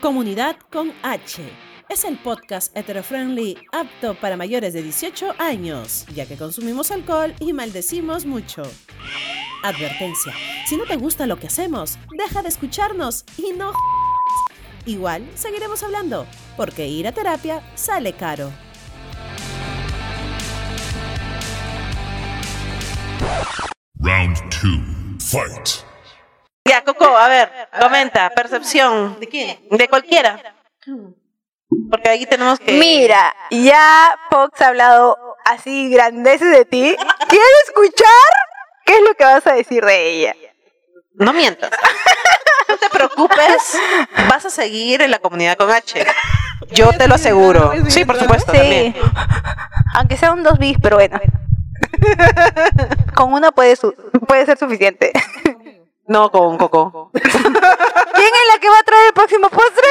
Comunidad con H. Es el podcast hetero-friendly apto para mayores de 18 años, ya que consumimos alcohol y maldecimos mucho. Advertencia, si no te gusta lo que hacemos, deja de escucharnos y no... Igual seguiremos hablando, porque ir a terapia sale caro. Round two. Fight. Coco, a ver, comenta, percepción. ¿De quién? De cualquiera. Porque ahí tenemos que. Mira, ya Fox ha hablado así grandeces de ti. Quiero escuchar qué es lo que vas a decir de ella. No mientas. No te preocupes, vas a seguir en la comunidad con H. Yo te lo aseguro. Sí, por supuesto. Sí. también. Aunque sea un dos bis, pero bueno. Con una puede, su- puede ser suficiente. No con Coco. ¿Quién es la que va a traer el próximo postre?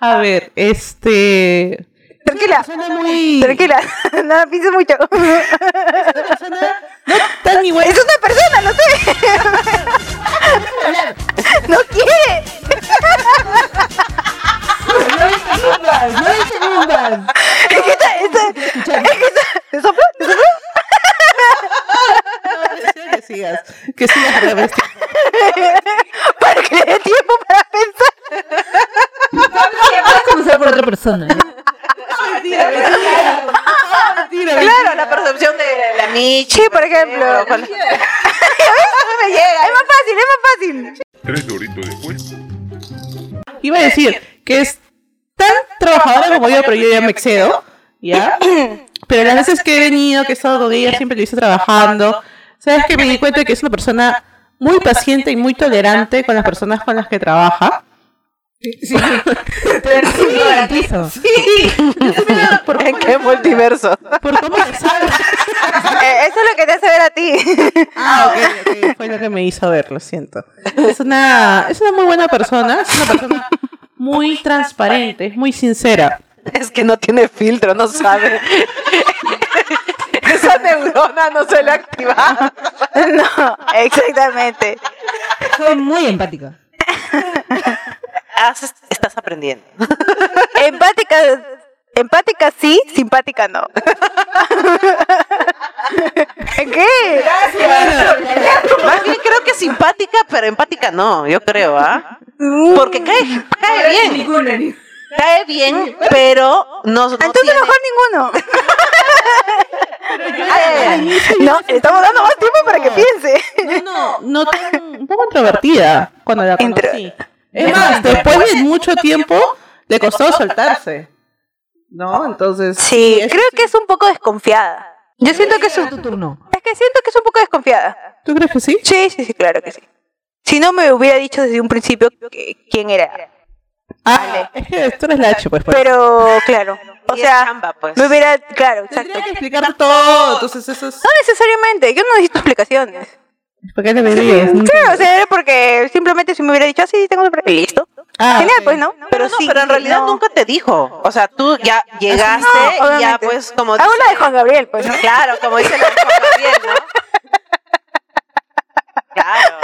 A ver, este. Tranquila, Suena muy. tranquila. No pienses mucho. Tan igual. Es una persona, no sé. Es que está, está, es que está. ¿Te sopla? ¿Te sopla? Que sigas. Que sigas revés. Para que le dé tiempo para pensar. Puedes comenzar por otra persona. Claro, la percepción de la Michi. Por ejemplo. Con- me llega. Es más fácil, es más fácil. Tres doritos después. Iba a decir que es pero yo ya me excedo. ¿Ya? Pero las veces que he venido, que he estado con ella, siempre le hice trabajando. Sabes que me di cuenta que es una persona muy paciente y muy tolerante con las personas con las que trabaja. Te lo garantizo. Por, ¿En qué multiverso? por cómo le sabe. Eh, eso es lo que te hace ver a ti. Ah, ok, ok, fue lo que me hizo ver, lo siento. Es una, es una muy buena persona, es una persona muy transparente, es muy sincera. Es que no tiene filtro, no sabe. Esa neurona no se le activa. No, exactamente. Soy muy empática. Haces- Estás aprendiendo. Empática, empática sí, simpática no. ¿Qué? Más bien creo que simpática, pero empática no, yo creo, ¿ah? Porque cae, cae bien. Cae bien, pero no, no Entonces tiene- mejor ninguno. Ay. No, le estamos dando más tiempo para que piense. No, no, no tan, un poco introvertida cuando la conocí. Es más, después de mucho tiempo le costó soltarse. ¿No? Entonces. Sí, es- creo que es un poco desconfiada. Yo siento que es un, tu turno. es que siento que es un poco desconfiada. ¿Tú crees que sí? Sí, sí, sí, claro que sí. Si no me hubiera dicho desde un principio que- quién era. Ah, es que tú eres la H, pues. Pero, claro, o es sea, chamba, pues. me hubiera, claro, exacto. Tendría que explicar todo, entonces eso es... No necesariamente, yo no necesito explicaciones. ¿Por qué le pedías? Claro, o sea, era porque simplemente si me hubiera dicho, ah, sí, tengo que... Listo. Ah, Genial, ok. pues, ¿no? Pero, no, sí, pero en realidad no. nunca te dijo. O sea, tú ya llegaste No, y ya pues como Hago la de Juan Gabriel, pues, ¿no? Claro, como dice la de Juan Gabriel, ¿no? Claro.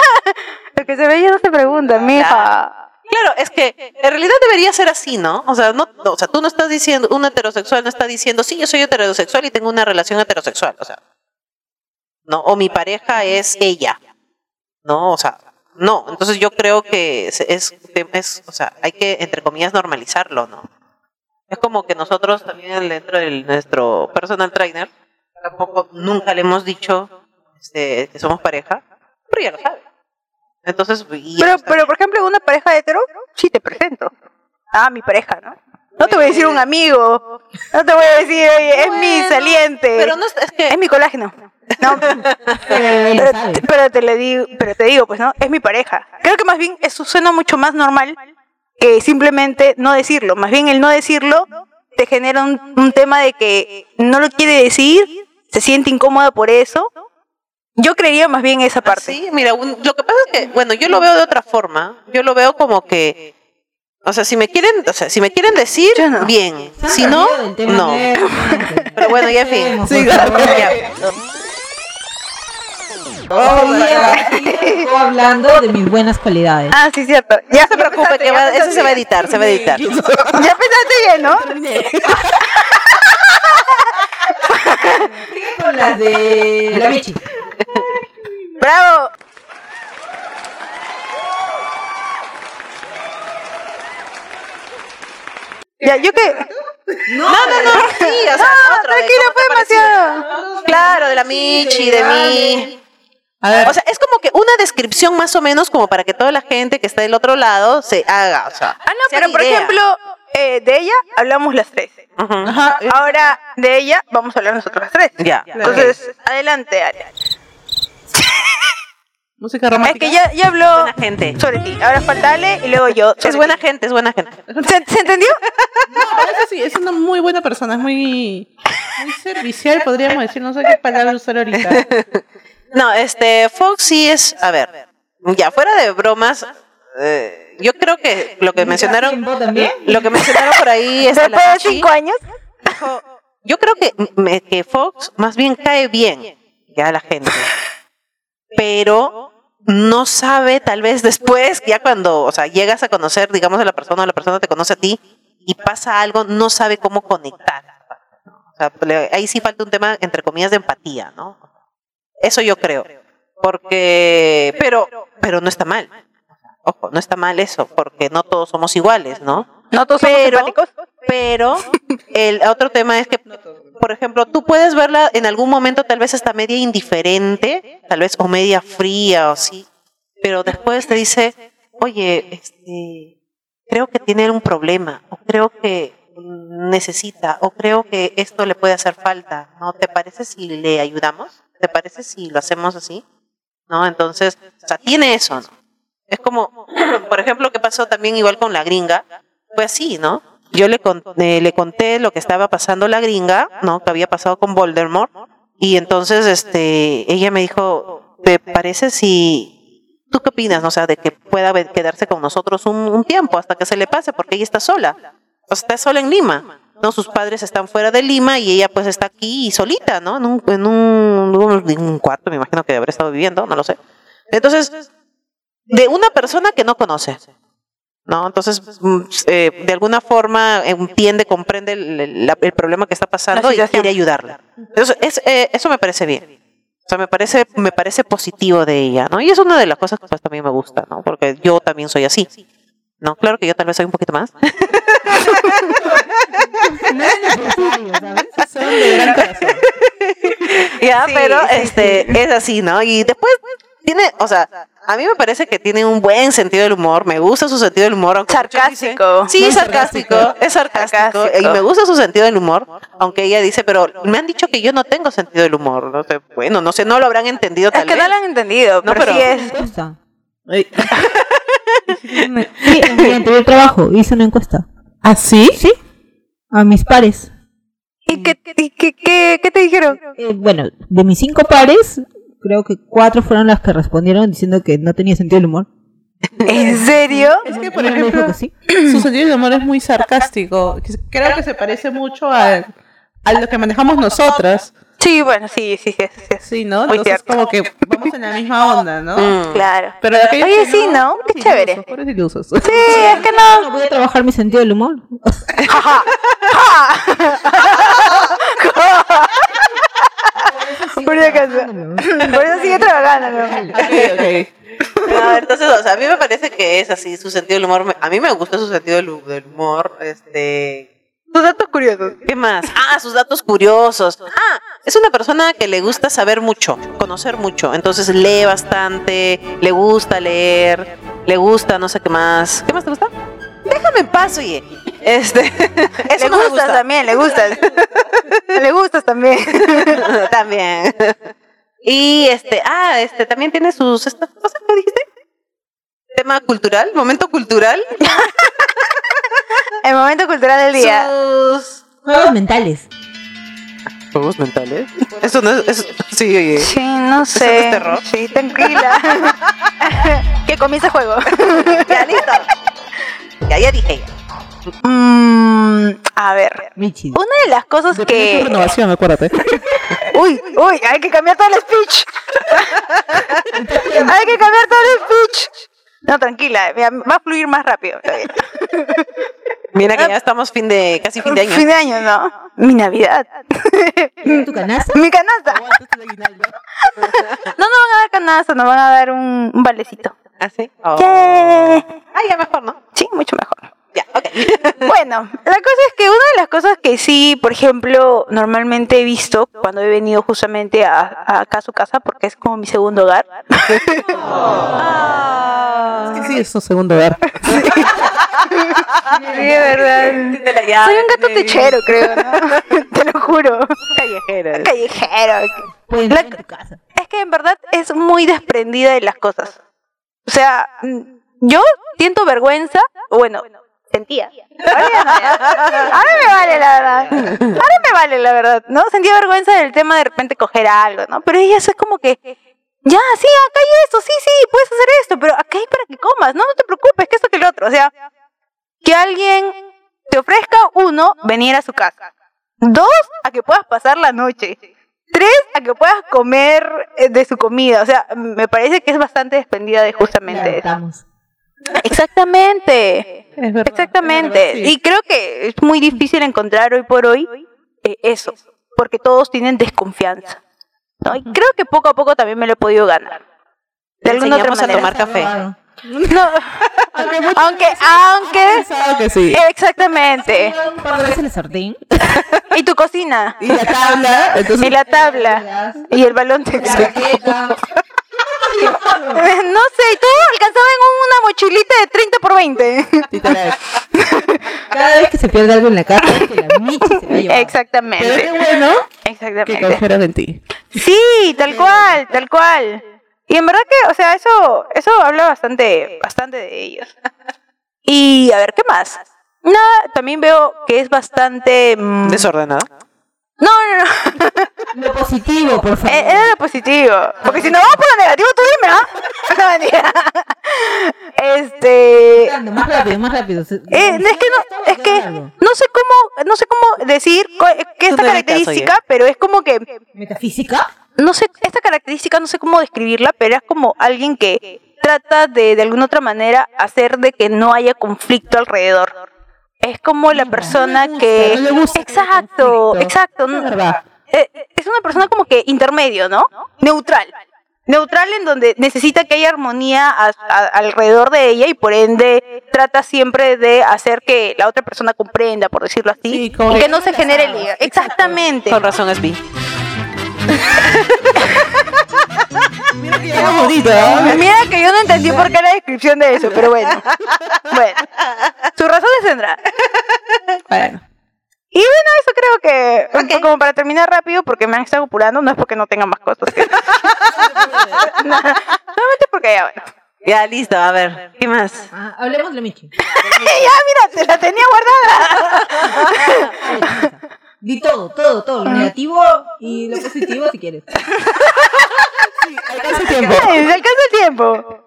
Lo que se ve ya no se pregunta, mija. Claro, es que en realidad debería ser así, ¿no? O sea, no, o sea, tú no estás diciendo, un heterosexual no está diciendo, sí, yo soy heterosexual y tengo una relación heterosexual, o sea, no, o mi pareja es ella, no, o sea, no, entonces yo creo que es, o sea, hay que, entre comillas, normalizarlo, ¿no? Es como que nosotros también dentro de nuestro personal trainer, tampoco nunca le hemos dicho este, que somos pareja, pero ya lo sabe. Entonces, Pero, pero, por ejemplo, una pareja hetero, sí te presento. Ah, mi pareja, ¿no? No te voy a decir un amigo. No te voy a decir, oye, es mi saliente. Pero no es, es que Es mi colágeno. No, pero, pero te le digo, pero te digo, pues no, es mi pareja. Creo que más bien eso suena mucho más normal que simplemente no decirlo. Más bien el no decirlo te genera un, un tema de que no lo quiere decir, se siente incómoda por eso. Yo creería más bien esa parte. Sí, mira, un- lo que pasa es que, bueno, yo lo veo de otra forma. Yo lo veo como que O sea, si me quieren, o sea, si me quieren decir, no. bien. Si no, no. Pero bueno, ya en fin. Sí, claro. Ya. Oh, hablando de mis buenas cualidades. Ah, sí, cierto. Ya se preocupe, que va- eso se va a editar, se va a editar. Ya pensaste bien, ¿no? Con las de la Michi. ¡Bravo! Ya, yo que. No, no, no, sí, o sea, otro, de Tranquilo, cómo fue demasiado. Claro, de la Michi, de mí. A ver, O sea, es como que una descripción más o menos como para que toda la gente que está del otro lado se haga, o sea. Ah, no, se pero por idea. ejemplo, eh, de ella hablamos las tres. Ajá, eh, Ahora, de ella vamos a hablar nosotros las tres. Ya. Entonces, adelante, Aria. Música Es romántica. que ya, ya habló Buena gente. sobre ti. Ahora falta Ale y luego yo. Es buena gente, es buena gente. ¿Se, se entendió? No, eso sí, es una muy buena persona, es muy, muy servicial, podríamos decir, no sé qué palabra usar ahorita. No, este, Fox sí es, a ver, ya fuera de bromas, eh, yo creo que lo que mencionaron, tiempo también? lo que mencionaron por ahí es Después de cinco años. yo creo que, me- que Fox más bien cae bien ya a la gente, pero no sabe tal vez después, ya cuando, o sea, llegas a conocer, digamos, a la persona o la persona te conoce a ti y pasa algo, no sabe cómo conectar. O sea, ahí sí falta un tema, entre comillas, de empatía, ¿no? Eso yo creo. Porque, pero, pero no está mal. Ojo, no está mal eso, porque no todos somos iguales, ¿no? No todos somos simpáticos. Pero el otro tema es que, por ejemplo, tú puedes verla en algún momento tal vez hasta media indiferente, tal vez o media fría o así, pero después te dice, oye, este, creo que tiene un problema, o creo que necesita, o creo que esto le puede hacer falta, ¿no? ¿Te parece si le ayudamos? ¿Te parece si lo hacemos así? ¿No? Entonces, o sea, tiene eso, ¿no? Es como, por ejemplo, que pasó también igual con la gringa, fue así, ¿no? Yo le conté, le conté lo que estaba pasando la gringa, ¿no? Que había pasado con Voldemort. Y entonces, este, ella me dijo, ¿te parece si, tú qué opinas, no? O sea, de que pueda quedarse con nosotros un, tiempo hasta que se le pase, porque ella está sola. O sea, está sola en Lima, ¿no? Sus padres están fuera de Lima y ella pues está aquí solita, ¿no? En un, en un, cuarto, me imagino que habrá estado viviendo, no lo sé. Entonces, de una persona que no conoce. ¿No? Entonces, mm, eh, de alguna forma entiende, comprende el, el- el problema que está pasando y quiere ayudarla. Entonces, es- eh, eso me parece bien. O sea, me parece, me parece positivo de ella, ¿no? Y es una de las cosas que pues, también me gusta, ¿no? Porque yo también soy así. No, claro que yo tal vez soy un poquito más. No es. Son de gran corazón. ya, Sí, pero sí, este es así, ¿no? Y después tiene, o sea, a mí me parece que tiene un buen sentido del humor, me gusta su sentido del humor. Sarcástico. Sí, Muy sarcástico, sarcástico. es sarcástico, Sarcástico. y me gusta su sentido del humor, aunque ella dice, pero me han dicho que yo no tengo sentido del humor, no sé, bueno, no sé, no lo habrán entendido Es tal que vez. no lo han entendido, No, pero, pero- sí es. Sí, en mi anterior trabajo hice una encuesta. ¿Ah, sí? Sí. A mis pares. ¿Y qué, qué, qué, qué te dijeron? Eh, bueno, de mis cinco pares, creo que cuatro fueron las que respondieron diciendo que no tenía sentido el humor. ¿En serio? Es que, por ejemplo, que sí. su sentido del humor es muy sarcástico. Creo que se parece mucho a, a lo que manejamos nosotras. Sí, bueno, sí, sí, sí. sí, ¿no? Muy Entonces, cierto. como que vamos en la misma onda, ¿no? Mm. Claro. Pero Oye, que sí, ¿no? Qué chévere. ilusos, ilusos. Sí, es que no. No voy a trabajar mi sentido del humor. Por si acaso. Por eso sigue trabajando. ¿no? Ok, ok. No, entonces, o sea, a mí me parece que es así, su sentido del humor, a mí me gusta su sentido del, hu- del humor, este... Tus datos curiosos. ¿Qué más? Ah, sus datos curiosos. Ah, es una persona que le gusta saber mucho, conocer mucho. Entonces lee bastante, le gusta leer, le gusta no sé qué más. ¿Qué más te gusta? Déjame en paz, oye. Este, eso Le gustas gusta. también, le gustas. le gustas también. también. Y este, ah, este también tiene sus estas cosas que dijiste. Tema cultural, momento cultural. El momento cultural del día. Sus Juegos mentales. juegos mentales. Eso no es, eso- sí, oye. Sí, no no sé. es terror? Sí, tranquila. que comience el juego. Ya listo. Ya, ya dije. Mm, a ver, Michi. una de las cosas Depende de tu que... renovación, acuérdate. Uy, uy, hay que cambiar todo el speech. hay que cambiar todo el speech. No, tranquila, mira, va a fluir más rápido. Mira que ya estamos fin de, casi fin de año. Fin de año, ¿no? Mi Navidad. ¿Tu canasta? Mi canasta. No nos van a dar canasta, nos van a dar un, un valecito. ¿Ah, sí? Oh. Yeah. Ah, ya mejor, ¿no? Sí, mucho mejor. Ya, ok. Bueno, la cosa es que una de las cosas que sí, por ejemplo, normalmente he visto cuando he venido justamente a, a acá a su casa, porque es como mi segundo hogar. Sí, sí, es su segundo hogar. Sí, de verdad. Soy un gato techero, creo, ¿no? Te lo juro. Callejero. Callejero. La- entrar en tu casa. Es que en verdad es muy desprendida de las cosas. O sea, yo siento vergüenza, bueno, sentía. Ahora, me vale la verdad. Ahora me vale la verdad, ¿no? Sentía vergüenza del tema de repente coger algo, ¿no? Pero ella es como que, ya, sí, acá hay esto, sí, sí, puedes hacer esto, pero acá hay para que comas, no, no te preocupes, que esto que lo otro. O sea, que alguien te ofrezca, uno, venir a su casa. Dos, a que puedas pasar la noche. Tres, a que puedas comer eh, de su comida. O sea, me parece que es bastante despendida de justamente eso. Exactamente. Es verdad. Exactamente. es verdad, sí. Y creo que es muy difícil encontrar hoy por hoy eh, eso. Porque todos tienen desconfianza. ¿no? Y creo que poco a poco también me lo he podido ganar. De alguna otra enseñamos a manera. tomar café. No. aunque, aunque. Pensaba que sí. Exactamente. Un par de veces el sartén. Y tu cocina. Y la tabla, entonces Y la tabla. Y el balón de. No sé, y todo alcanzaba en una mochilita de 30 por 20. literal. Cada vez que se pierde algo en la casa, es que la Michi se va a llevar. Pero qué Exactamente. bueno que Exactamente. confiaras en ti. Sí, tal cual, tal cual. Y en verdad que, o sea, eso, eso habla bastante, bastante de ellos. Y a ver, ¿qué más? Nada, también veo que es bastante. mm, Desordenada. No, no, no. Lo positivo, por favor. Eh, Era lo positivo. Porque si no vamos por lo negativo, tú dime, ¿ah? Este. Más rápido, más rápido. Eh, es que no, es que no sé cómo, no sé cómo decir co- que esta característica, pero es como que, ¿Metafísica? no sé, esta característica no sé cómo describirla, pero es como alguien que trata de, de alguna otra manera, hacer de que no haya conflicto alrededor. Es como la persona no le gusta, que... no le gusta exacto, exacto. Es verdad. Eh, es una persona como que intermedio, ¿no? Neutral. Neutral en donde necesita que haya armonía a- a- alrededor de ella y por ende trata siempre de hacer que la otra persona comprenda, por decirlo así, Sí, y que- no se genere liga. Exactamente. Con razón es bonito, ¿eh? Mira que yo no entendí por qué la descripción de eso, pero bueno. Bueno, sus razones tendrá. Bueno. Y bueno, eso creo que, como para terminar rápido, porque me han estado apurando, no es porque no tenga más cosas. que- No, solamente porque ya, bueno. Ya, listo, a ver. ¿Qué más? Ah, hablemos de la Michi. ya, mira, te la tenía guardada. Di todo, todo, todo. Lo negativo y lo positivo si quieres. Hace tiempo. Ay, Se alcanza el tiempo.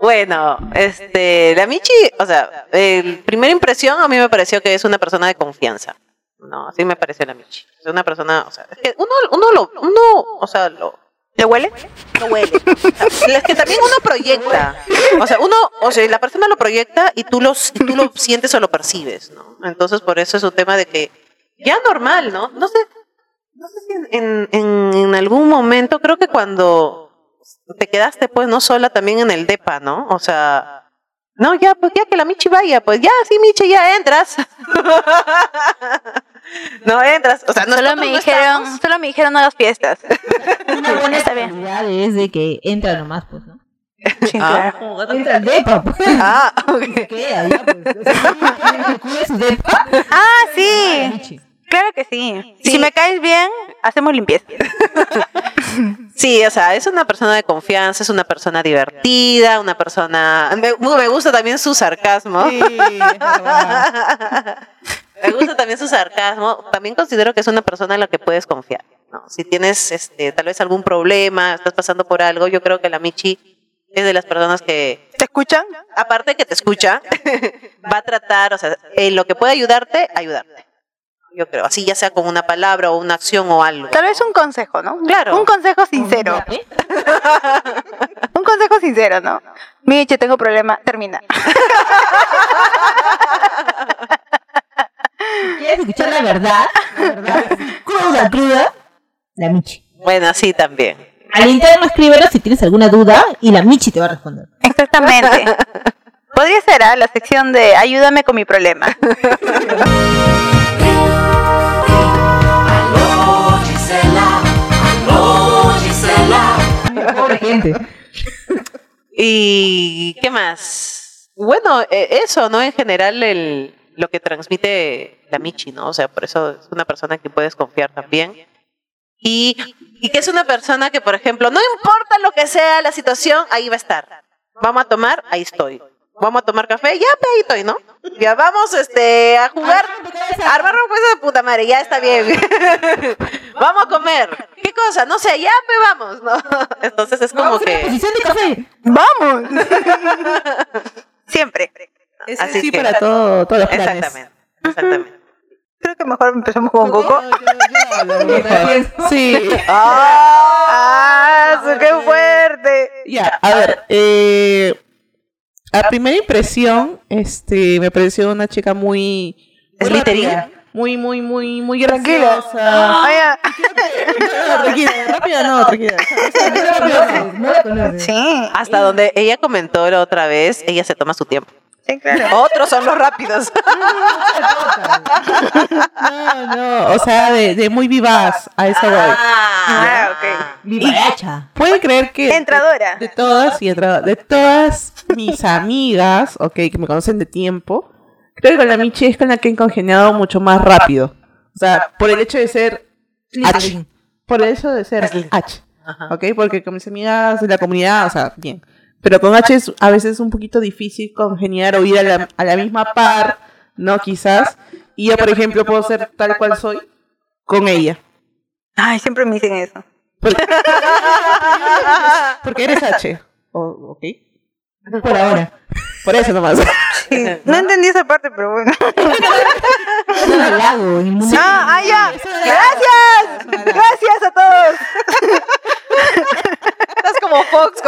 Bueno, este, la Michi, o sea, el primera impresión a mí me pareció que es una persona de confianza. No, así me pareció la Michi. Es una persona, o sea, es que uno, uno lo, uno, o sea, lo, ¿Le huele? no huele. O sea, es que también uno proyecta. O sea, uno, o sea, la persona lo proyecta y tú, los, y tú lo sientes o lo percibes, ¿no? Entonces, por eso es un tema de que ya normal, ¿no? No sé, no sé si en, en, algún momento, creo que cuando te quedaste, pues, no sola también en el DEPA, ¿no? O sea, no, ya, pues, ya que la Michi vaya, pues, ya, sí, Michi, ya entras. no entras. O sea, Solo me no dijeron, estamos- solo me dijeron no hagas fiestas. Una buena Está bien. es de que entra nomás, pues, ¿no? Sí, Ah. claro. Entra el depa, pues. Ah, ok. Pues. O sea, depa. Ah, sí. Claro que sí. Sí. Si me caes bien, hacemos limpieza. Sí, o sea, es una persona de confianza, es una persona divertida, una persona... Me, me gusta también su sarcasmo. Sí. Me gusta también su sarcasmo. También considero que es una persona en la que puedes confiar. ¿no? Si tienes este, tal vez algún problema, estás pasando por algo, yo creo que la Michi es de las personas que, ¿Te escuchan? aparte que te escucha, va a tratar, o sea, en lo que puede ayudarte, ayudarte. Yo creo, así ya sea con una palabra o una acción o algo. Tal vez un consejo, ¿no? Claro. Un consejo sincero. Un consejo sincero, ¿no? Miche, tengo problema. Termina. ¿Quieres escuchar la verdad? La verdad. Cruda, cruda. La Michi. Bueno, sí, también. Al interno escríbelo si tienes alguna duda y la Michi te va a responder. Exactamente. Podría ser ¿ah? la sección de ayúdame con mi problema. Pobre gente. ¿Y qué más? Bueno, eh, eso, ¿no? En general, el, lo que transmite la Michi, ¿no? O sea, por eso es una persona que puedes confiar también. Y, y que es una persona que, por ejemplo, no importa lo que sea la situación, ahí va a estar. Vamos a tomar, ahí estoy. Vamos a tomar café, ya pe, ahí estoy, ¿no? Ya vamos este, a jugar, a armar un juego de puta madre, ya está bien. vamos a comer. ¿Qué cosa? No sé, ya pe, vamos, ¿no? Entonces es como que... Posición de café. ¡Vamos! Siempre. Es Así sí que- para todo, todos los planes. Exactamente, exactamente. Creo que mejor empezamos con Coco. Sí. ¡Ah! ¡Qué fuerte! Ya, a ver, eh, a primera impresión, este, me pareció una chica muy, muy muy, muy, muy, muy Tranquila. graciosa. Vaya. No, tranquila, rápida no, tranquila. Sí, Hasta donde ella comentó la otra vez, ella se toma su tiempo. Sí, claro. Otros son los rápidos. No, no, o sea, de, de muy vivaz, a eso voy. Ah, ok. Vivacha. Pueden creer que Entradora. de todas y entra- de todas mis amigas, ok, que me conocen de tiempo, creo que con la Michi es con la que he congeniado mucho más rápido. O sea, por el hecho de ser H. Por el hecho de ser H. Ok, porque con mis amigas de la comunidad, o sea, bien. Pero con H es a veces un poquito difícil congeniar o ir a la, a la misma par, ¿no? Quizás. Y yo, por ejemplo, puedo ser tal cual soy con ella. Ay, siempre me dicen eso. Porque eres H. O- ok. Por ahora. Por eso nomás. Sí. No entendí esa parte, pero bueno. Es un halago, ah, ya. Gracias. Gracias a todos.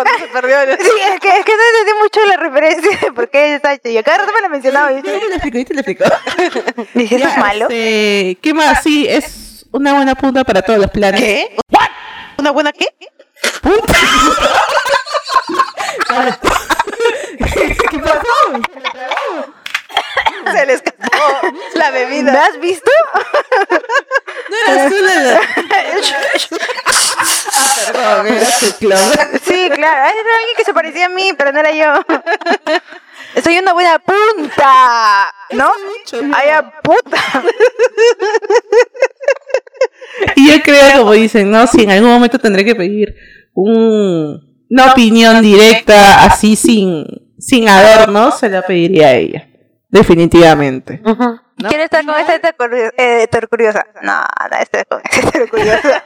Cuando se perdió. el- Sí, es que, es que no entendí mucho la referencia de por qué es. Y a cada rato me la mencionaba. Y Yo te lo explico, yo te lo explico. ¿Dice, ¿eso es malo? este, ¿Qué más? Sí, es una buena punta para todos los planes. ¿Qué? ¿Una buena qué? Punta. ¿Qué pasó? Se le escapó la ¿Me bebida. has visto? Eras tú la- Perdón, eras tu clon. Sí, claro. Era alguien que se parecía a mí, pero no era yo. Soy una buena punta. ¿No? Ay, a puta. Y yo creo, como dicen, ¿no? Si en algún momento tendré que pedir un- una opinión directa, así sin, sin adornos, se la pediría a ella. Definitivamente. ¿Quién está con esta heterocuriosa? Eh, heterocuriosa? No, no, esta con esta heterocuriosa.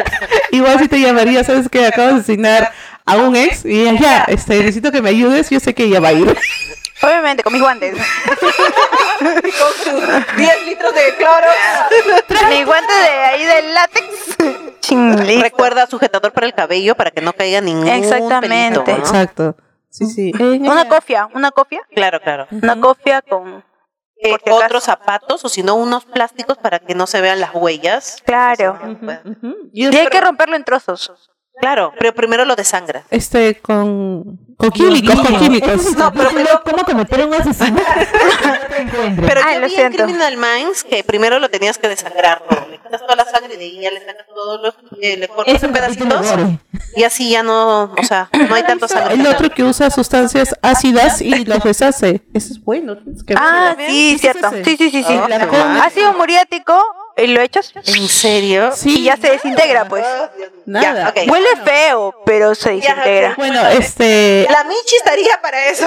Igual si te llamaría, sabes que acabas de asignar a un ex y ella, ya, este, necesito que me ayudes, yo sé que ella va a ir. Obviamente, con mis guantes. 10 litros de cloro. mis guantes de ahí del látex. Recuerda sujetador para el cabello para que no caiga ningún Exactamente. pelito, ¿no? Exacto. Sí, sí. Una cofia, una cofia. Claro, claro. Una cofia con... Eh, otros zapatos o si no unos plásticos para que no se vean las huellas. Claro. Ujú. Y hay que romperlo en trozos. Claro, pero primero lo desangra. Este, con, con químicos, con químicos. el capítulo, ¿Cómo cometer un asesinato? No. Pero Ay, yo lo vi en. Criminal Minds que primero lo tenías que desangrar. ¿no? Le quitas toda la sangre y de ya le sacas todos los, eh, le cortas en pedacitos y así ya no, o sea, no hay tanto sangre. El otro que usa sustancias ácidas y los deshace. Eso es bueno. que Ah, sí, ¿Qué es cierto. Sí, sí, sí, sí. Ah, con- mal. Ha sido muriático lo echas ¿En serio? Sí. y ya se desintegra, pues. Nada. Ya, ok. Huele feo, pero se desintegra. Bueno, este. La Michi estaría para eso.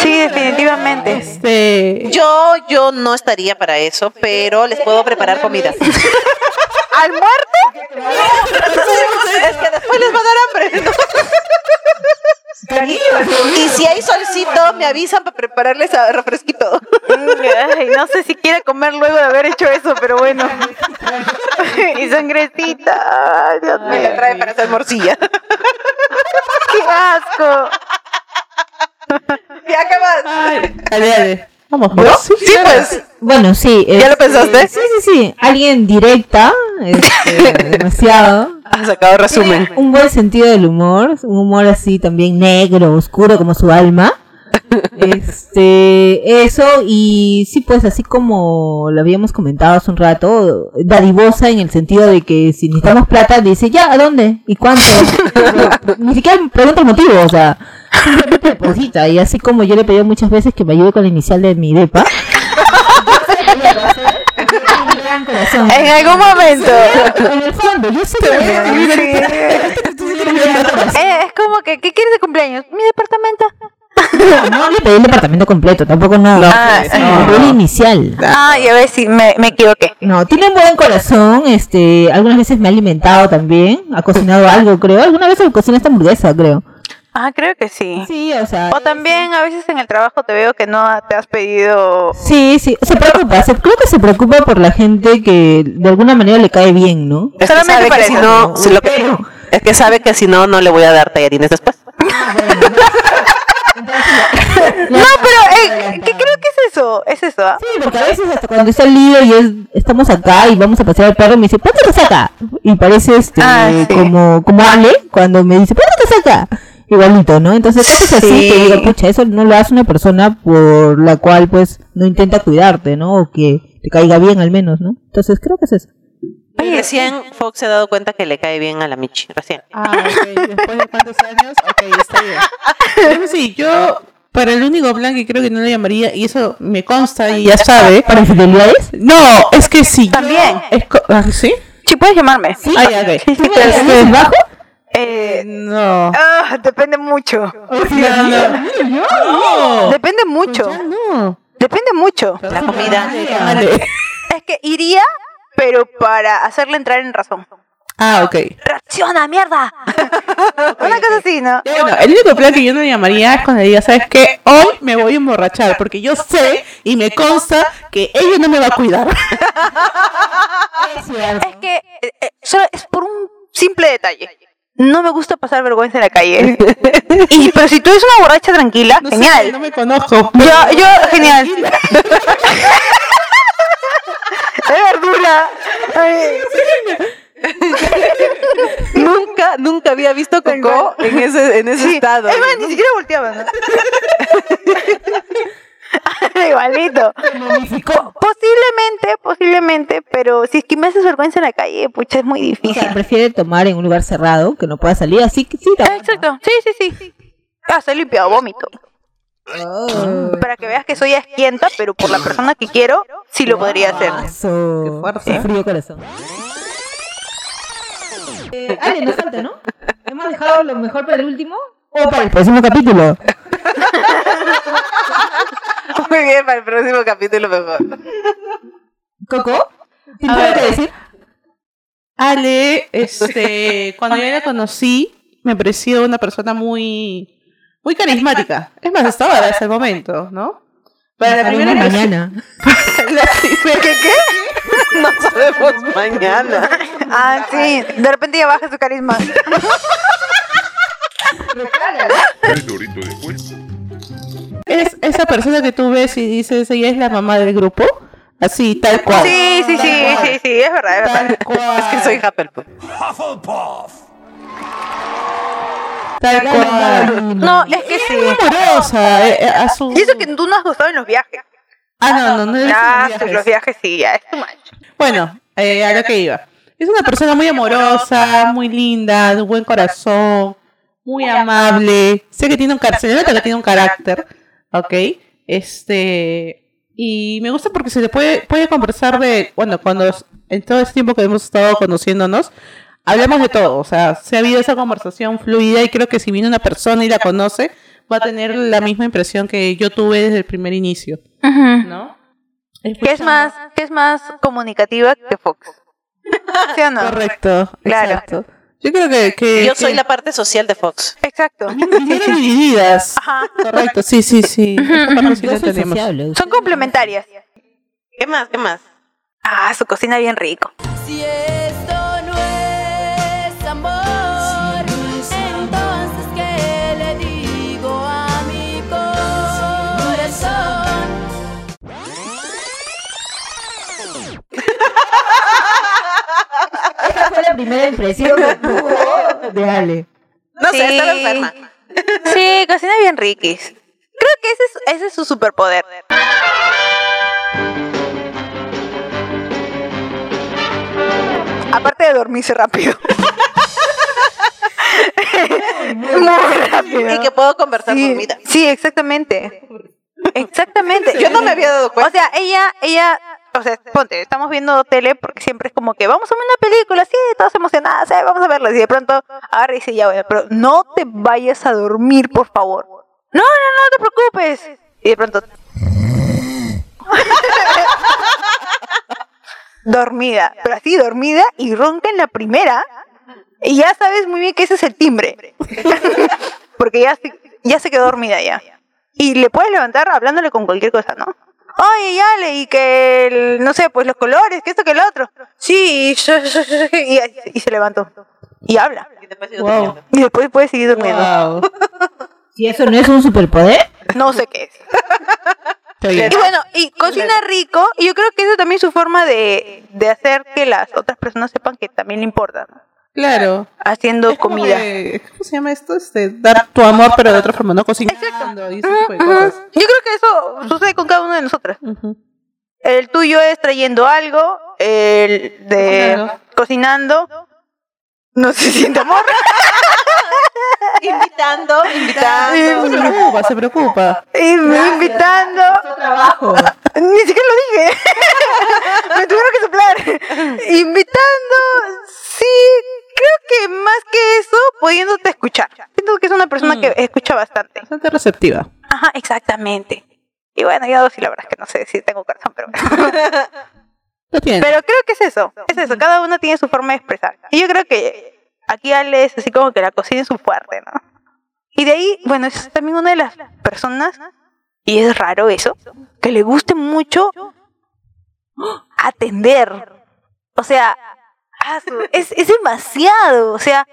Sí, definitivamente. Este. Yo, yo no estaría para eso, pero les puedo preparar comida. ¿Al muerte? es que después les va a dar hambre. ¿no? Y si hay solcito, me avisan para prepararles a refresquito. Ay, no sé si quiere comer luego de haber hecho eso, pero bueno. y sangrecita. Ay, Dios Me la trae para hacer morcilla. Qué asco. Ya, ¿qué más? Ay, dale, dale. Vamos. Sí, pues. Bueno, sí. ¿Ya lo este, pensaste? Sí, sí, sí. Alguien directa, este, demasiado. Ha sacado resumen. Un buen sentido del humor, un humor así también negro, oscuro como su alma. Este, eso y sí, pues así como lo habíamos comentado hace un rato, dadivosa en el sentido de que si necesitamos plata, dice, ya, ¿a dónde? ¿Y cuánto? Ni siquiera pregunta el motivo, o sea, simplemente deposita. Y así como yo le pedí muchas veces que me ayude con la inicial de mi depa. En algún momento. En el fondo, yo sé Eh, es como que, ¿qué quieres de cumpleaños? Mi departamento. no le pedí el departamento completo, tampoco no. Ah, no, pedí el inicial. Ah, ya ves, sí, me, me equivoqué. No, tiene un buen corazón, este, algunas veces me ha alimentado también, ha cocinado algo, creo. Alguna vez cocina esta hamburguesa, creo. Ah, creo que sí. Sí, o sea. O también a veces en el trabajo te veo que no te has pedido. Sí, sí, se preocupa, se, creo que se preocupa por la gente que de alguna manera le cae bien, ¿no? Es que Solamente sabe para que si eso. no, si lo que- es que sabe que si no, no le voy a dar tallarines después. No, pero eh, ¿qué creo que es eso? Es eso. ¿ah? Sí, porque a veces hasta cuando está el lío y es, estamos acá y vamos a pasear al perro, me dice, ¿cuánto te saca? Y parece este, Ah, sí. como, como Ale, cuando me dice, ¿cuánto te saca? Igualito, ¿no? Entonces, cosas así Sí. que digo, pucha, eso no lo hace una persona por la cual, pues, no intenta cuidarte, ¿no? O que te caiga bien al menos, ¿no? Entonces, creo que es eso. Oye, recién Fox se ha dado cuenta que le cae bien a la Michi, recién. Ah, ok. Después de cuántos años, ok, está bien. Pero sí, yo, para el único plan que creo que no le llamaría, y eso me consta y ya sabe. ¿Para infidelidades? No, es que sí. También. Es ah, ¿Sí? Sí, puedes llamarme. Ah, ya, ok. ¿Es bajo? Eh, No. ah, depende mucho. No, no. Depende mucho. No. Depende mucho. La comida. Vale. Es que iría, pero para hacerle entrar en razón. Ah, ok. ¡Reacciona, mierda! Una cosa así, ¿no? Bueno, el único plan que yo no llamaría es cuando diga, ¿sabes qué? Hoy me voy a emborrachar, porque yo sé y me consta que ella no me va a cuidar. Es que eh, eh, solo es por un simple detalle. No me gusta pasar vergüenza en la calle. y pero si tú eres una borracha tranquila, No sé, genial. no me conozco. Yo, yo, genial. Es verdura. Ay, Nunca, nunca había visto Coco en ese, en ese sí. estado. Es más, ni siquiera volteaba, ¿no? Igualito. Po- posiblemente, posiblemente, pero si es que me haces vergüenza en la calle, pucha, es muy O difícil. sea, prefiere tomar en un lugar cerrado, que no pueda salir, así que sí. Exacto, sí, sí, sí. Ah, se limpiado vómito. Para que veas que soy asquienta, pero por la persona que quiero, sí lo podría hacer. Qué fuerza. frío corazón. Eh, Ale, nos falta, ¿no? ¿Hemos dejado lo mejor para el último? ¿O para el próximo capítulo? Muy bien, para el próximo capítulo mejor. ¿Coco? ¿Tienes algo que decir? Ale, este, cuando yo la conocí, me pareció una persona muy, muy carismática. Es más, hasta ahora, hasta el momento, ¿no? Para la primera mañana. la primera- No sabemos mañana. Ah, sí, de repente ya baja su carisma. Tres doritos después. Es esa persona que tú ves y dices, ella es la mamá del grupo. Así, tal cual. Sí, sí, sí, sí, sí, es verdad, es verdad. Tal cual. Es que soy Hufflepuff. Tal cual. No, es que sí. Muy amorosa. eh, eh. Y eso que tú no has gustado en los viajes. Ah, no, no, no. Ah, los viajes. los viajes sí, ya, es too much. Bueno, eh, a lo que iba. Es una persona muy amorosa, muy linda, de buen corazón, muy amable. Sé que tiene un carácter, se le nota que tiene un carácter, ¿ok? Este, y me gusta porque se le puede, puede conversar de, bueno, cuando en todo este tiempo que hemos estado conociéndonos, hablamos de todo, o sea, se ha habido esa conversación fluida y creo que si viene una persona y la conoce, va a tener la misma impresión que yo tuve desde el primer inicio, ¿no? Que es más, que es más comunicativa que Fox. ¿Sí o no? Correcto. Claro. Exacto. Yo creo que. que Yo soy que- la parte social de Fox. Exacto. Vinieron divididas. Ajá. Correcto, sí, sí, sí. Sí. Son complementarias. ¿Qué más? ¿Qué más? Ah, su cocina bien rico. Si esto la primera impresión que tuvo de Ale. No sé, Sí. estaba enferma. Sí, cocina bien riquis. Creo que ese es, ese es su superpoder. Aparte de dormirse rápido. Muy rápido. Y que puedo conversar sí, dormida. sí, exactamente. Exactamente. Yo no me había dado cuenta. O sea, ella, ella, o sea, ponte, estamos viendo tele porque siempre es como que vamos a ver una película, sí, todas emocionadas, sí, vamos a verla. Y de pronto y dice, ya, bueno, pero no te vayas a dormir, por favor. No, no, no te preocupes. Y de pronto. dormida, pero así dormida y ronca en la primera. Y ya sabes muy bien que ese es el timbre. porque ya se, ya se quedó dormida ya. Y le puedes levantar hablándole con cualquier cosa, ¿no? Oye, Ale, y que, el- no sé, pues los colores, que esto, que el otro. Sí, y, y, y se levantó. Y habla. Y Wow. Y después puede seguir durmiendo. Wow. Si eso no es un superpoder, No sé qué es. Y bueno, y cocina rico, y yo creo que eso también es su forma de, de hacer que las otras personas sepan que también le importa, ¿no? Claro. Haciendo Es comida. de- ¿Cómo se llama esto? Este, dar tu amor, pero de otra forma, no cocinando y ese tipo de Ujú. cosas. Yo creo que eso sucede con cada uno de nosotros. Ujú. El tuyo es trayendo algo, el de cocinando. No se siente amor. Invitando, Se invitando. preocupa, se preocupa. Y me invitando. trabajo. Ni siquiera lo dije. me tuvieron que soplar. Invitando. Sí, creo que más que eso, pudiéndote escuchar. Siento que es una persona Mm. que escucha bastante. Bastante receptiva. Ajá, exactamente. Y bueno, yo sí, la verdad es que no sé si tengo corazón, pero. Lo tiene. Pero creo que es eso, es eso, cada uno tiene su forma de expresar. Y yo creo que aquí Ale es así como que la cocina es su fuerte, ¿no? Y de ahí, bueno, es también una de las personas, y es raro eso, que le guste mucho atender. O sea, ah, es, es demasiado. O sea,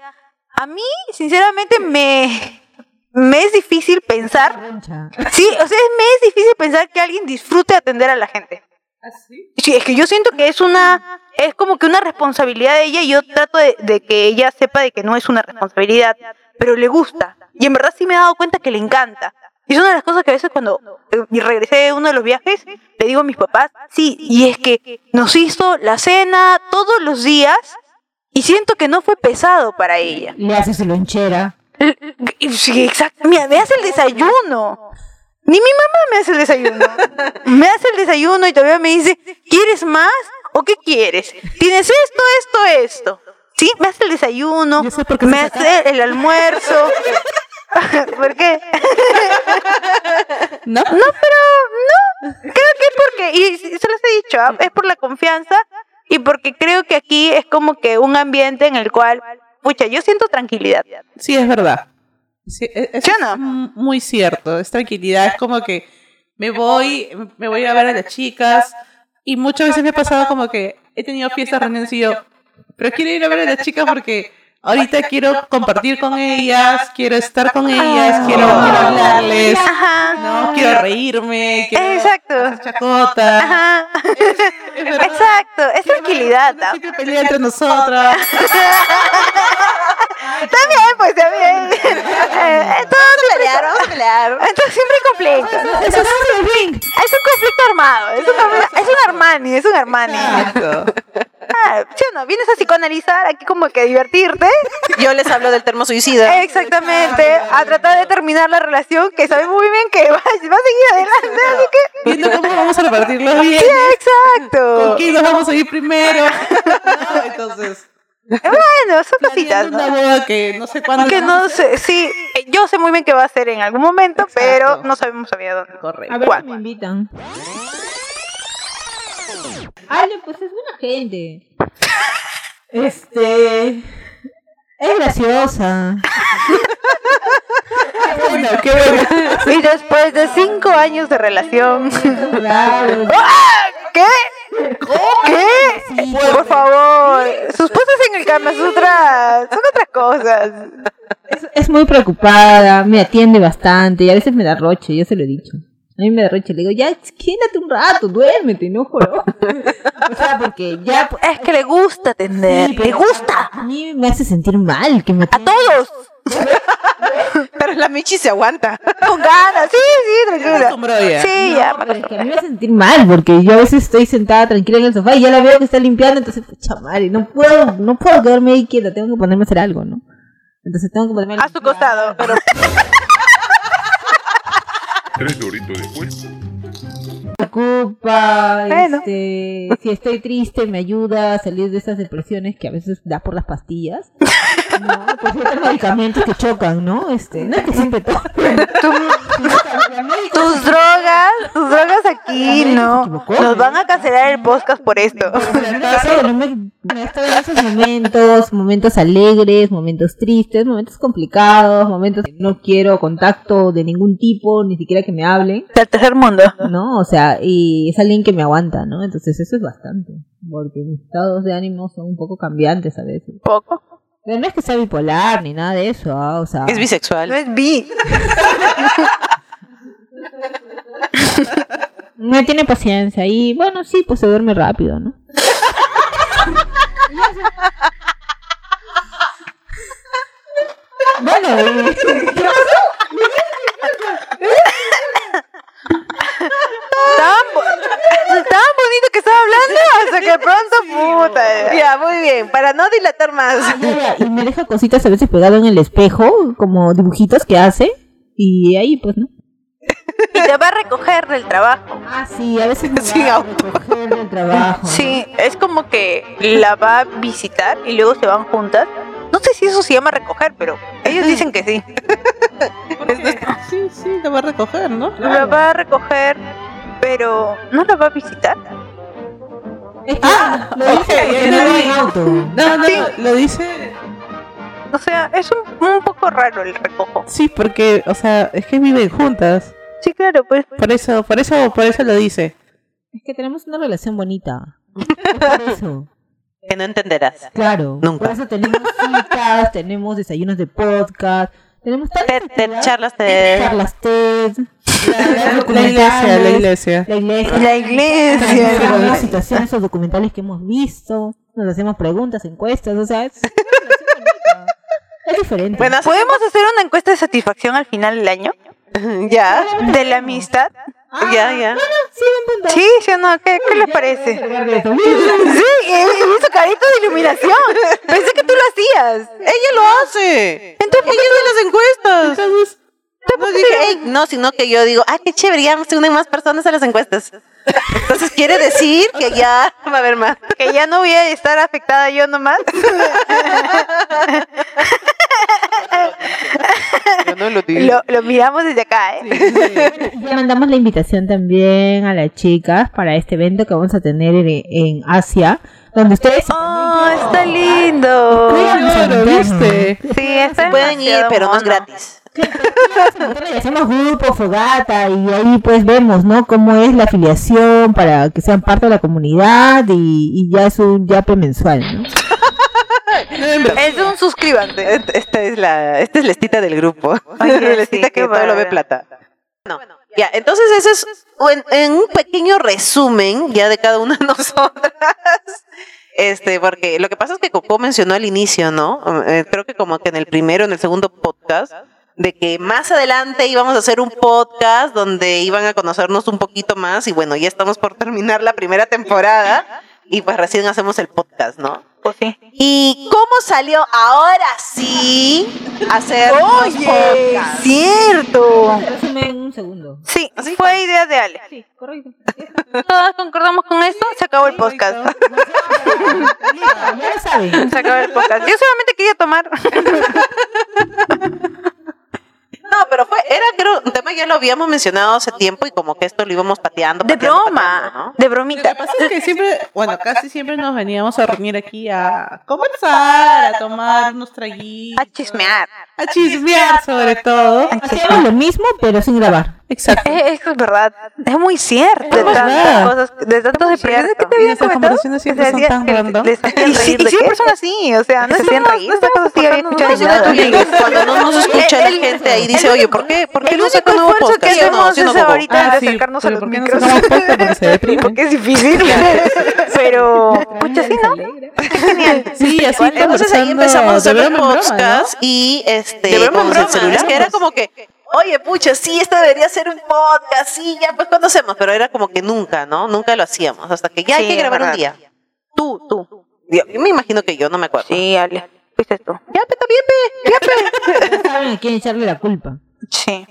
a mí, sinceramente, me, me es difícil pensar. Sí, o sea, me es difícil pensar que alguien disfrute atender a la gente. Sí, es que yo siento que es una, es como que una responsabilidad de ella y yo trato de, de que ella sepa de que no es una responsabilidad, pero le gusta. Y en verdad sí me he dado cuenta que le encanta. Y es una de las cosas que a veces cuando eh, y regresé de uno de los viajes, le digo a mis papás, sí, y es que nos hizo la cena todos los días y siento que no fue pesado para ella. Le hace su lonchera. Sí, exacto. Mira, me hace el desayuno. Ni mi mamá me hace el desayuno. Me hace el desayuno y todavía me dice, ¿quieres más? ¿O qué quieres? ¿Tienes esto, esto, esto? Sí, me hace el desayuno, me hace el almuerzo. ¿Por qué? ¿No? No, pero no. Creo que es porque, y se los he dicho, ¿ah? es por la confianza y porque creo que aquí es como que un ambiente en el cual, pucha, yo siento tranquilidad. Sí, es verdad. Sí, e- eso ¿Sí es no? muy cierto. Es tranquilidad. Es como que me voy, me voy a ver a las chicas. Y muchas veces me ha pasado como que he tenido fiestas, reuniones y yo, pero quiero ir a ver a las chicas porque ahorita quiero compartir con ellas, quiero estar con ellas, quiero, quiero hablarles, Ajá. ¿no? Quiero reírme, quiero Exacto. chacota. Ajá. Es verdad. Exacto, es tranquilidad. ¿ah? Siempre pelea entre nosotras. También, pues también. Eh, Todos pelear, vamos a pelear. Entonces siempre hay conflicto. Eso es el ring. Es un conflicto armado, es un, conflicto- es un Armani, es un Armani. Ah, ¿sí o no? Vienes a psicoanalizar, aquí como que a divertirte. Yo les hablo del termo suicida. Exactamente, a tratar de terminar la relación que sabemos muy bien que va, va a seguir adelante, así que... Viendo cómo vamos a repartirlo bien. Sí, ¿Con exacto. quién nos vamos a ir primero? No, Entonces, Bueno, son cositas, planeando una ¿no? boda que no sé cuándo. Que no sé, sí, yo sé muy bien que va a ser en algún momento, Exacto. pero no sabemos todavía dónde. Correcto. A ver ¿Cuál? si me invitan. Ale, pues es buena gente. Este. Es graciosa. Bueno, qué bueno. Y después de cinco años de relación. Claro. ¿Qué? ¿Qué? Por favor. Sus poses en el Kama Sutra son otras cosas. Es, es muy preocupada, me atiende bastante y a veces me da roche, yo se lo he dicho. A mí me da roche, le digo, ya, quédate un rato, duérmete, no joro. o sea, porque ya... Es que le gusta atender. Sí, le gusta. A mí me hace sentir mal que me A todos. Pero la Michi se aguanta. Con ganas. Sí, sí, tranquila. ya. Sí, No, ya. pero es que a mí me hace sentir mal porque yo a veces estoy sentada tranquila en el sofá y ya la veo que está limpiando, entonces, pucha madre, no puedo, no puedo quedarme ahí quieta, tengo que ponerme a hacer algo, ¿no? Entonces tengo que ponerme A su costado. Pero Tres doritos después. Me preocupa, Bueno. este, si estoy triste me ayuda a salir de esas depresiones que a veces da por las pastillas. No, pues ciertos medicamentos que chocan, ¿no? Este, no es que siempre tomo. tus drogas, tus drogas aquí, no. Nos van a cancelar el podcast por esto. En esos momentos, momentos alegres, momentos tristes, momentos complicados, momentos que no quiero contacto de ningún tipo, ni siquiera que me hablen, Del tercer mundo. ¿no? O sea, y es alguien que me aguanta, ¿no? Entonces eso es bastante, porque mis estados de ánimo son un poco cambiantes a veces. Poco. Pero no es que sea bipolar ni nada de eso, ¿ah? o sea... Es bisexual. No es bi. No tiene paciencia y bueno, sí, pues se duerme rápido, ¿no? bueno, y- Tan, bo- tan bonito que estaba hablando hasta que pronto, puta. Ya, muy bien. Para no dilatar más. ya, y me deja cositas a veces pegado en el espejo, como dibujitos que hace, y ahí pues, ¿no? Y te va a recoger del trabajo. Ah, sí, a veces me Sin va a auto. recoger del trabajo. Sí, es como que la va a visitar y luego se van juntas. No sé si eso se llama recoger, pero ellos dicen que sí. Sí, sí, te va a recoger, ¿no? La va a recoger, pero ¿no la va a visitar? Es que lo dice ok, porque ya no en auto. No, no, Sí. lo dice. O sea, es un, un poco raro el recojo. Sí, porque, o sea, es que viven juntas. Sí, claro, pues. Por eso, por eso, por eso lo dice. Es que tenemos una relación bonita. Por eso. Que no entenderás. Claro. Nunca. Por eso tenemos citas, tenemos desayunos de podcast, tenemos Te- tantas charlas TED. charlas TED, La iglesia, la iglesia. la iglesia, La iglesia. Tenemos las situaciones o documentales que hemos visto, nos hacemos preguntas, encuestas, o sea, es, diferente. Bueno, ¿Podemos hacer una encuesta de satisfacción al final del año? ya, ¿De la amistad? ya, ya. Sí, sí o no, ¿qué, qué les parece? Sí, visto carito de iluminación. Pensé que tú lo hacías. Ella lo hace. Entonces, Ella es de las encuestas. No dije, no, sino que yo digo, ah, qué chévere, ya se unen más personas a las encuestas. Entonces quiere decir que ya va a haber más. que ya no voy a estar afectada yo nomás. Yo no lo Lo, lo miramos desde acá, ¿eh? Ya mandamos la invitación también a las chicas para este evento que vamos a tener en, en Asia, donde ustedes ¡Oh, está lindo! Claro, ¿viste? Sí, está Pueden ir, pero no es gratis. Y hacemos grupo, fogata y ahí pues vemos, ¿no? Cómo es la afiliación para que sean parte de la comunidad y, y ya es un yape mensual, ¿no? Es un suscribante. Esta es la, esta es la estita del grupo. Oye, la sí, estita que todo lo ve plata. No. Ya, entonces ese es en, en un pequeño resumen ya de cada una de nosotras. Este, porque lo que pasa es que Coco mencionó al inicio, ¿no? Eh, creo que como que en el primero, en el segundo podcast, de que más adelante íbamos a hacer un podcast donde iban a conocernos un poquito más y bueno, ya estamos por terminar la primera temporada y pues recién hacemos el podcast, ¿no? Pues sí. ¿Y cómo salió ahora sí hacer Oye, podcasts? cierto. Resumen un segundo. Sí, fue idea de Ale. Sí, correcto. Todas concordamos con esto, se acabó el podcast. Ya lo saben. Se acabó el podcast. Yo solamente quería tomar. No, pero fue, era creo, un tema ya lo habíamos mencionado hace tiempo y como que esto lo íbamos pateando. De pateando, broma, pateando, ¿no? de Lo bromita. que pasa es que siempre, bueno, casi siempre nos veníamos a reunir aquí a conversar, a tomar unos traguitos, A chismear. a chismear sobre todo. Hacíamos lo mismo, pero sin grabar. Exacto. Eso es verdad. Es muy cierto. De Es tantas cosas, de tantos experiencias que te Y había nuestras comentado. siempre son tan random. Y, de siempre son así, o sea, no hacían estamos- reír no de estamos cosas que había escuchado. Cuando no nos escucha la gente ahí dice, oye, ¿por qué? ¿Por qué no único sacan nuevo que podcast? ¿Sí o no? hacemos ¿Sí o no, es ahorita Ah, de acercarnos a los ¿por qué no micros. Porque se es difícil. Pero, pucha, sí, ¿no? Genial. Sí, así Entonces ahí empezamos a de hacer podcast y este De con el celular. Es que era como que, oye, pucha, sí, esto debería ser un podcast, sí, ya, pues cuando hacemos, pero era como que nunca, ¿no? Nunca lo hacíamos, hasta que ya hay que grabar un día. Tú, tú. Yo, yo me imagino que yo, no me acuerdo. Sí, Ale. Fuiste tú. Ya, pe, está bien, pe, ya, pe. Ya saben a quién echarle la culpa. Sí.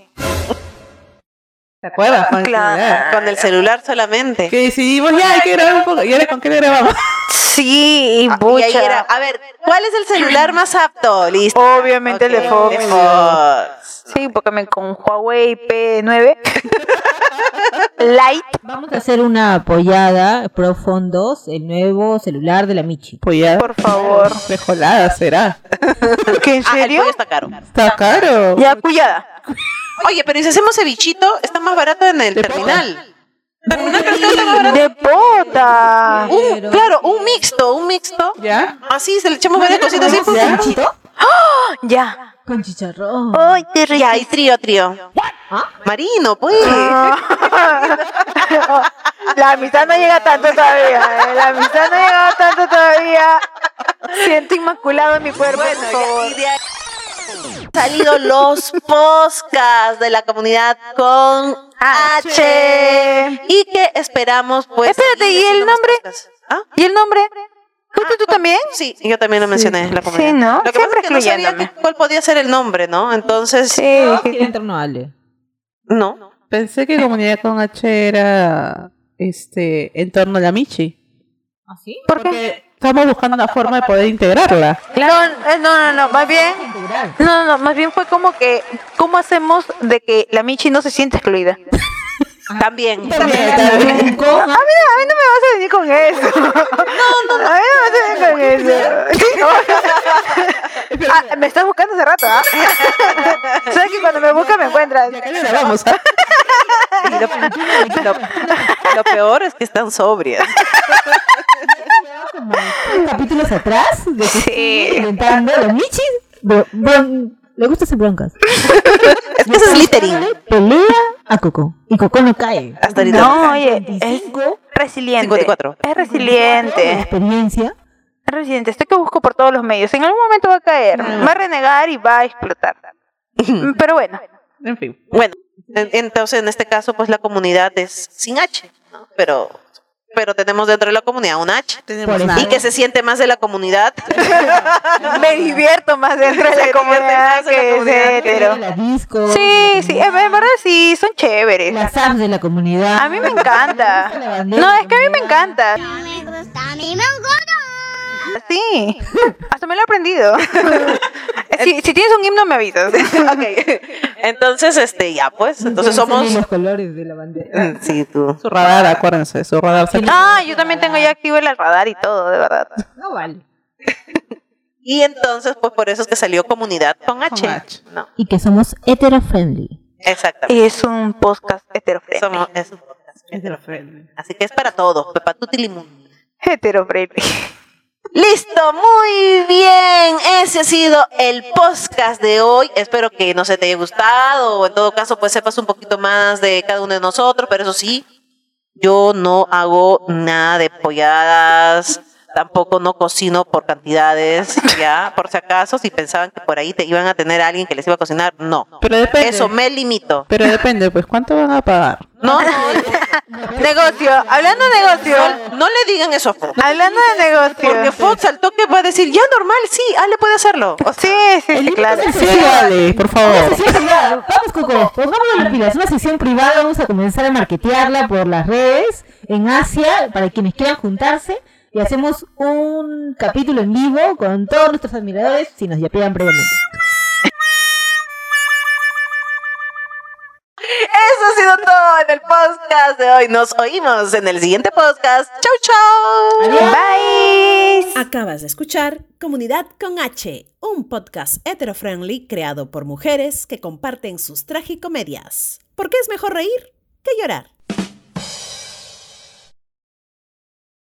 ¿Te acuerdas, Juan? Claro. Con el celular solamente. Que decidimos, ya hay que grabar un poco. ¿Y ahora con qué le grabamos? Sí, y Ah, Y ahí era, a ver, ¿cuál es el celular más apto? Listo. Obviamente el de Fox. Sí, porque me con Huawei P9 Lite. Vamos a hacer una apoyada Pro Fondos, el nuevo celular de la Michi. Ya. Por favor. Frijolada será. ¿Qué, en Ah, el serio? está caro. Está caro. Ya, cuyada. Oye, pero ¿y si hacemos cevichito? Está más barato en el terminal. Terminal creo que está más barato. De pota. Un, claro, un mixto, un mixto. ¿Ya? Así, se le echamos varias cositas así. pues. ¿Panchito? Ya. Con chicharrón. Ay, qué rico. Ya, y trío, trío. Marino, pues. La amistad no llega tanto todavía. eh. La amistad no llega tanto todavía. Siento inmaculado en mi cuerpo, por favor. Y de ahí han salido los podcasts de la comunidad con H. Y que esperamos, pues. Espérate, ¿y el nombre? ¿Ah? ¿Y el nombre? ¿Fuiste tú también? Sí, yo también lo mencioné en la comunidad. Sí, ¿no? Lo que pasa es que no sabía cuál podía ser el nombre, ¿no? Entonces, Sí. A Ale. no. Pensé que comunidad con H era este en torno a la Michi. ¿Ah, sí? ¿Por qué? Porque estamos buscando una forma de poder integrarla. No, eh, no, no, no, más bien, no, no, no, más bien fue como que, ¿cómo hacemos de que la Michi no se siente excluida? También. También, A mí, no, a mí no me vas a venir con eso. No, no, a mí no me vas a venir con eso. Ah, me estás buscando hace rato, ¿ah? Sabes que cuando me buscas me encuentras. Vamos, ¿ah? Lo- lo peor es que están sobrias. Capítulos atrás de que Sí. inventando la Michi. bro- bron- le gusta hacer broncas. Es que eso es littering. Pelea a Coco. Y Coco no cae. Hasta ahorita. No, oye, es 55 resiliente. 54. Es resiliente. experiencia. Es resiliente. Estoy que busco por todos los medios. En algún momento va a caer. Va a renegar y va a explotar. Pero bueno. En fin. Bueno, en- entonces en este caso, pues la comunidad es sin H, ¿no? Pero, pero tenemos dentro de la comunidad un H. Eso. Y que se siente más de la comunidad. Me divierto más dentro de la comunidad más en la que comunidad. es hetero. La disco. Sí, sí, en verdad sí, son chéveres. Las apps de la comunidad. A mí me encanta. No, es que a mí me encanta. Sí, hasta me lo he aprendido. Si, si tienes un himno me avisas. Ok. Entonces, este, ya pues, entonces somos... los colores de la bandera. Sí, tú. Su radar, acuérdense, su radar. Ah, yo también tengo ya activo el radar y todo, de verdad. No vale. Y entonces, pues por eso es que salió comunidad con H. H. No, Y que somos hetero friendly. exactamente. Es un podcast heterofriendly. Somos, es un podcast. Es de la friendly. Así que es para todos, Pepa Tutilimundi. Heterofriendly. Listo, muy bien. Ese ha sido el podcast de hoy. Espero que no se te haya gustado o en todo caso pues sepas un poquito más de cada uno de nosotros, pero eso sí, yo no hago nada de polladas, tampoco no cocino por cantidades, ya, por si acaso, si pensaban que por ahí te iban a tener a alguien que les iba a cocinar, no. Pero depende. Eso me limito. Pero depende, pues, ¿cuánto van a pagar? No, no, Negocio, hablando de negocio, no, le digan eso a Fox. hablando de negocio. Porque Fox al toque va a decir, ya normal, sí, Ale puede hacerlo. O sea, Sí, sí, sí, claro. Sí, dale, por favor. Sesión privada. Vamos, Coco, pongámonos las pilas. Una sesión privada, vamos a comenzar a marketearla por las redes en Asia para quienes quieran juntarse y hacemos un capítulo en vivo con todos nuestros admiradores si nos yapean previamente. en el podcast de hoy. Nos oímos en el siguiente podcast. Chau, chau. Bye. Acabas de escuchar Comunidad con H, un podcast hetero-friendly creado por mujeres que comparten sus tragicomedias. Porque es mejor reír que llorar.